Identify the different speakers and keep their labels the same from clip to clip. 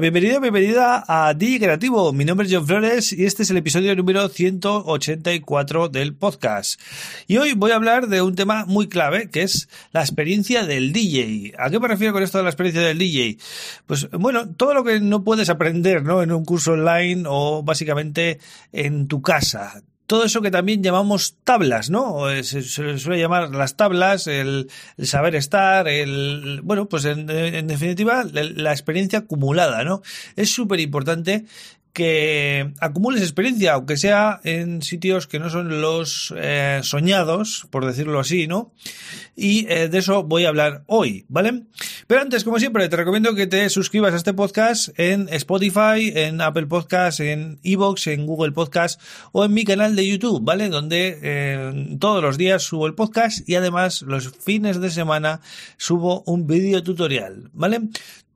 Speaker 1: Bienvenido, bienvenida a DJ Creativo. Mi nombre es John Flores y este es el episodio número 184 del podcast. Y hoy voy a hablar de un tema muy clave que es la experiencia del DJ. ¿A qué me refiero con esto de la experiencia del DJ? Pues bueno, todo lo que no puedes aprender ¿no? en un curso online o básicamente en tu casa todo eso que también llamamos tablas, ¿no? Eh, se, suele llamar las tablas, el, saber estar, el, bueno, pues en, definitiva, la experiencia acumulada, ¿no? Es súper importante que acumules experiencia, aunque sea en sitios que no son los eh, soñados, por decirlo así, ¿no? Y eh, de eso voy a hablar hoy, ¿vale? Pero antes, como siempre, te recomiendo que te suscribas a este podcast en Spotify, en Apple Podcast, en Evox, en Google Podcast o en mi canal de YouTube, ¿vale? Donde eh, todos los días subo el podcast y además los fines de semana subo un vídeo tutorial, ¿vale?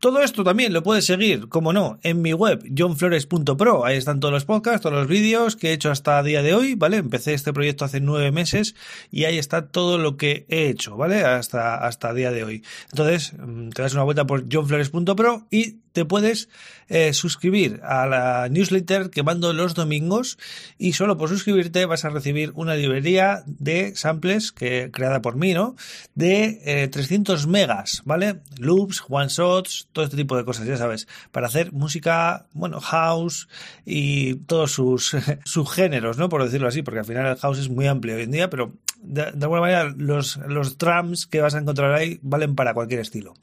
Speaker 1: Todo esto también lo puedes seguir, como no, en mi web johnflores.pro. Ahí están todos los podcasts, todos los vídeos que he hecho hasta día de hoy, ¿vale? Empecé este proyecto hace nueve meses y ahí está todo lo que he hecho, ¿vale? Hasta, hasta día de hoy. Entonces, mm, te das una vuelta por johnflores.pro y te puedes eh, suscribir a la newsletter que mando los domingos y solo por suscribirte vas a recibir una librería de samples que creada por mí, ¿no? De 300 eh, megas, ¿vale? Loops, one shots, todo este tipo de cosas, ya sabes, para hacer música, bueno, house y todos sus subgéneros, ¿no? Por decirlo así, porque al final el house es muy amplio hoy en día, pero de, alguna manera los, los que vas a encontrar ahí valen para cualquier estilo.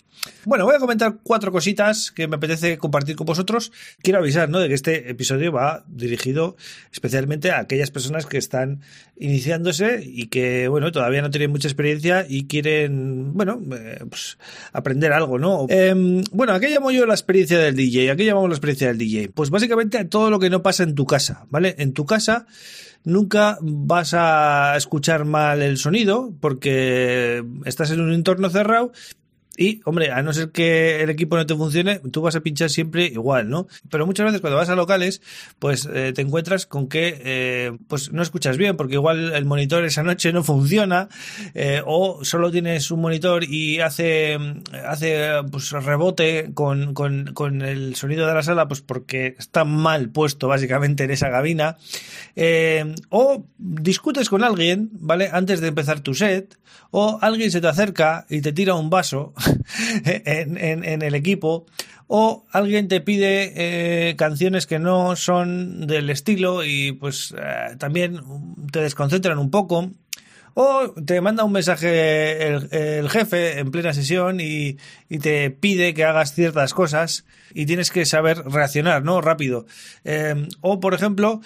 Speaker 1: Bueno, voy a comentar cuatro cositas que me apetece compartir con vosotros. Quiero avisar, ¿no? De que este episodio va dirigido especialmente a aquellas personas que están iniciándose y que, bueno, todavía no tienen mucha experiencia y quieren, bueno, eh, pues aprender algo, ¿no? Em, bueno, ¿a qué llamo yo la experiencia del DJ? ¿A qué llamamos la experiencia del DJ? Pues básicamente a todo lo que no pasa en tu casa, ¿vale? En tu casa nunca vas a escuchar el sonido porque estás en un entorno cerrado y, hombre, a no ser que el equipo no te funcione, tú vas a pinchar siempre igual, ¿no? Pero muchas veces cuando vas a locales, pues eh, te encuentras con que eh, pues no escuchas bien, porque igual el monitor esa noche no funciona, eh, o solo tienes un monitor y hace, hace pues rebote con, con, con el sonido de la sala, pues porque está mal puesto básicamente en esa cabina. o discutes con alguien, ¿vale? Antes de empezar tu set, o alguien se te acerca y te tira un vaso en, el equipo o alguien te pide eh, canciones que no son del estilo y pues eh, también te desconcentran un poco o te manda un mensaje el, jefe en plena sesión y, te pide que hagas ciertas cosas y tienes que saber reaccionar, ¿no? Rápido. Eh, o, por ejemplo,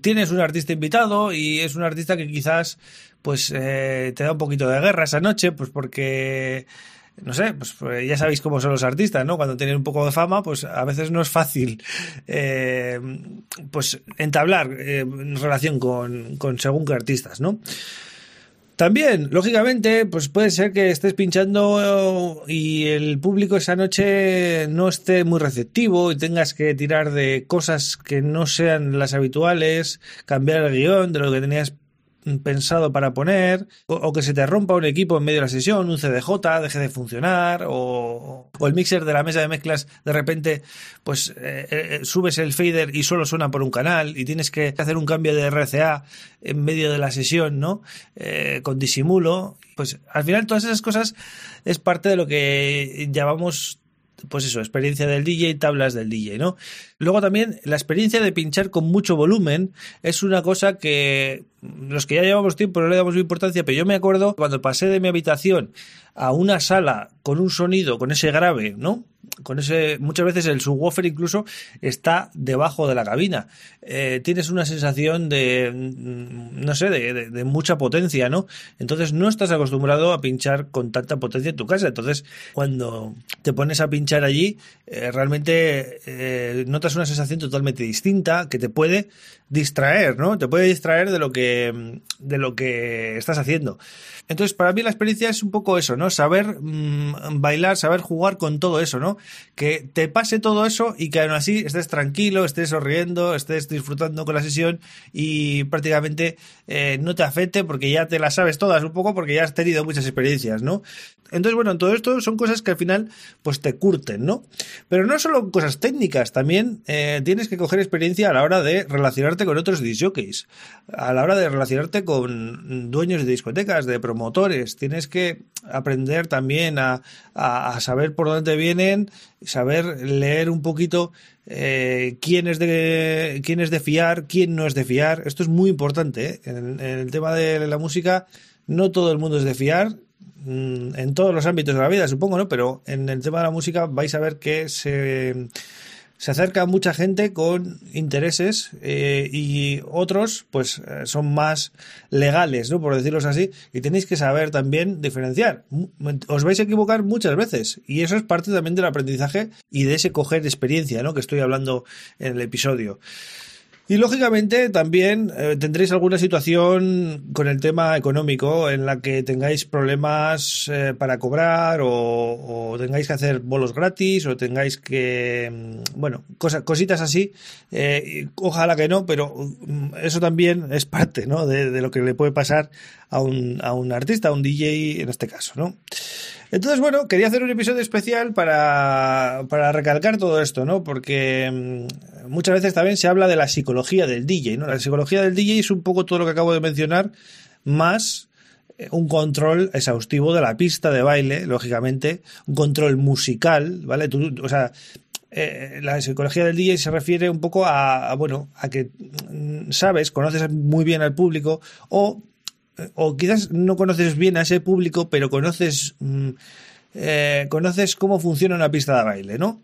Speaker 1: tienes un artista invitado y es un artista que quizás pues te da un poquito de guerra esa noche, pues porque no sé, pues, pues, ya sabéis cómo son los artistas, ¿no? Cuando tienen un poco de fama, pues a veces no es fácil eh, pues entablar eh, relación con, con según qué artistas, ¿no? También, lógicamente, pues puede ser que estés pinchando y el público esa noche no esté muy receptivo y tengas que tirar de cosas que no sean las habituales, cambiar el guion de lo que tenías pensado para poner, o, que se te rompa un equipo en medio de la sesión, un CDJ deje de funcionar, o, el mixer de la mesa de mezclas de repente, pues eh, eh, subes el fader y solo suena por un canal y tienes que hacer un cambio de RCA en medio de la sesión, ¿no? Eh, con disimulo. Pues al final todas esas cosas es parte de lo que llamamos pues eso, experiencia del DJ, tablas del DJ, ¿no? Luego también la experiencia de pinchar con mucho volumen es una cosa que los que ya llevamos tiempo no le damos importancia, pero yo me acuerdo cuando pasé de mi habitación a una sala con un sonido, con ese grave, ¿no? Con ese, muchas veces el subwoofer incluso está debajo de la cabina. Eh, tienes una sensación de, mm, no sé, de, mucha potencia, ¿no? Entonces no estás acostumbrado a pinchar con tanta potencia en tu casa. Entonces, cuando te pones a pinchar allí, eh, realmente eh, notas una sensación totalmente distinta que te puede distraer, ¿no? Te puede distraer de lo que, de lo que estás haciendo. Entonces, para mí la experiencia es un poco eso, ¿no? Saber mm, bailar, saber jugar con todo eso, ¿no? Que te pase todo eso y que aún así estés tranquilo, estés sonriendo, estés disfrutando con la sesión y prácticamente eh, no te afecte porque ya te las sabes todas un poco porque ya has tenido muchas experiencias, ¿no? Entonces, bueno, todo esto son cosas que al final pues te curten, ¿no? Pero no solo cosas técnicas, también eh, tienes que coger experiencia a la hora de relacionarte con otros disjockeys, a la hora de relacionarte con dueños de discotecas, de promotores, tienes que aprender también a, saber por dónde vienen, saber leer un poquito eh, quién, es de, quién es de fiar, quién no es de fiar. Esto es muy importante. ¿eh? en el tema de la música, no todo el mundo es de fiar Mm, en todos los ámbitos de la vida, supongo, ¿no? Pero en el tema de la música vais a ver que se, se acerca mucha gente con intereses eh, y otros, pues, eh, son más legales, ¿no? Por decirlos así. Y tenéis que saber también diferenciar. Os vais a equivocar muchas veces y eso es parte también del aprendizaje y de ese coger experiencia, ¿no? Que estoy hablando en el episodio. Y lógicamente también eh, tendréis alguna situación con el tema económico en la que tengáis problemas eh, para cobrar o, tengáis que hacer bolos gratis o tengáis que, mm, bueno, cosas, cositas así. Eh, ojalá que no, pero mm, eso también es parte ¿no? de, de, lo que le puede pasar a un, a un artista, a un DJ en este caso. ¿no? Entonces, bueno, quería hacer un episodio especial para, para recalcar todo esto, ¿no? Porque mm, muchas veces también se habla de la psicología del DJ, ¿no? La psicología del DJ es un poco todo lo que acabo de mencionar, más eh, un control exhaustivo de la pista de baile, lógicamente, un control musical, ¿vale? o sea, eh, la psicología del DJ se refiere un poco a, a, bueno, a que mm, sabes, conoces muy bien al público o o quizás no conoces bien a ese público, pero conoces, mm, eh, conoces cómo funciona una pista de baile, ¿no?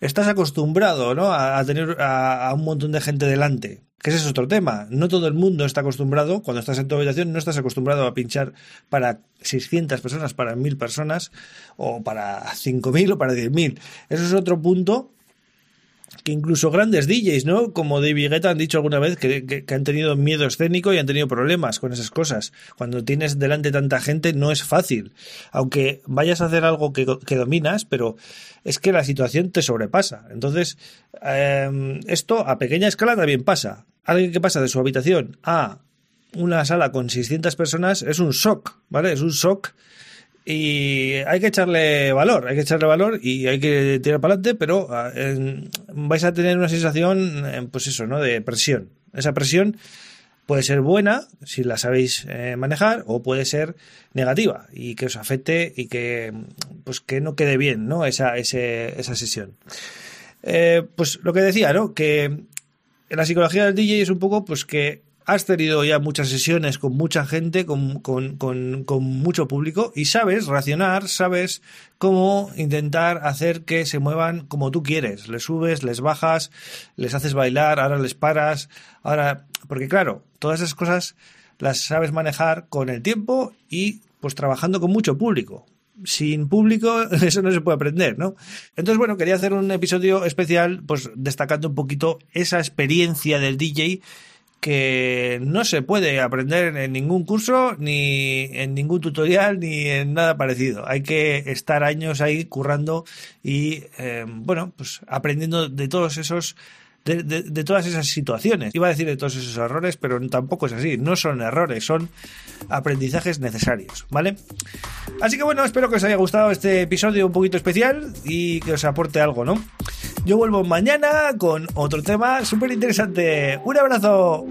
Speaker 1: Estás acostumbrado, ¿no? A, tener a, un montón de gente delante. Que ese es otro tema. No todo el mundo está acostumbrado, cuando estás en tu habitación, no estás acostumbrado a pinchar para 600 personas, para 1000 personas, o para 5000 o para 10000. Eso es otro punto que incluso grandes DJs, ¿no? Como David Guetta han dicho alguna vez que, han tenido miedo escénico y han tenido problemas con esas cosas. Cuando tienes delante tanta gente no es fácil. Aunque vayas a hacer algo que, dominas, pero es que la situación te sobrepasa. Entonces, em, esto a pequeña escala también pasa. Alguien que pasa de su habitación a una sala con 600 personas es un shock, ¿vale? Es un shock y hay que echarle valor, hay que echarle valor y hay que tirar para adelante, pero ah, vais a tener una sensación, eh, pues eso, ¿no? De presión. Esa presión puede ser buena si la sabéis eh, manejar o puede ser negativa y que os afecte y que pues que no quede bien, ¿no? Esa, esa sesión. Eh, pues lo que decía, ¿no? Que la psicología del DJ es un poco pues que has tenido ya muchas sesiones con mucha gente, con, mucho público y sabes racionar, sabes cómo intentar hacer que se muevan como tú quieres. Les subes, les bajas, les haces bailar, ahora les paras, ahora... Porque claro, todas esas cosas las sabes manejar con el tiempo y pues trabajando con mucho público sin público eso no se puede aprender, ¿no? Entonces, bueno, quería hacer un episodio especial, pues destacando un poquito esa experiencia del DJ que no se puede aprender en ningún curso, ni en ningún tutorial, ni en nada parecido. Hay que estar años ahí currando y, eh, bueno, pues aprendiendo de todos esos de, de, todas esas situaciones. Iba a decir de todos esos errores, pero tampoco es así. No son errores, son aprendizajes necesarios, ¿vale? Así que bueno, espero que os haya gustado este episodio un poquito especial y que os aporte algo, ¿no? Yo vuelvo mañana con otro tema súper interesante. Un abrazo.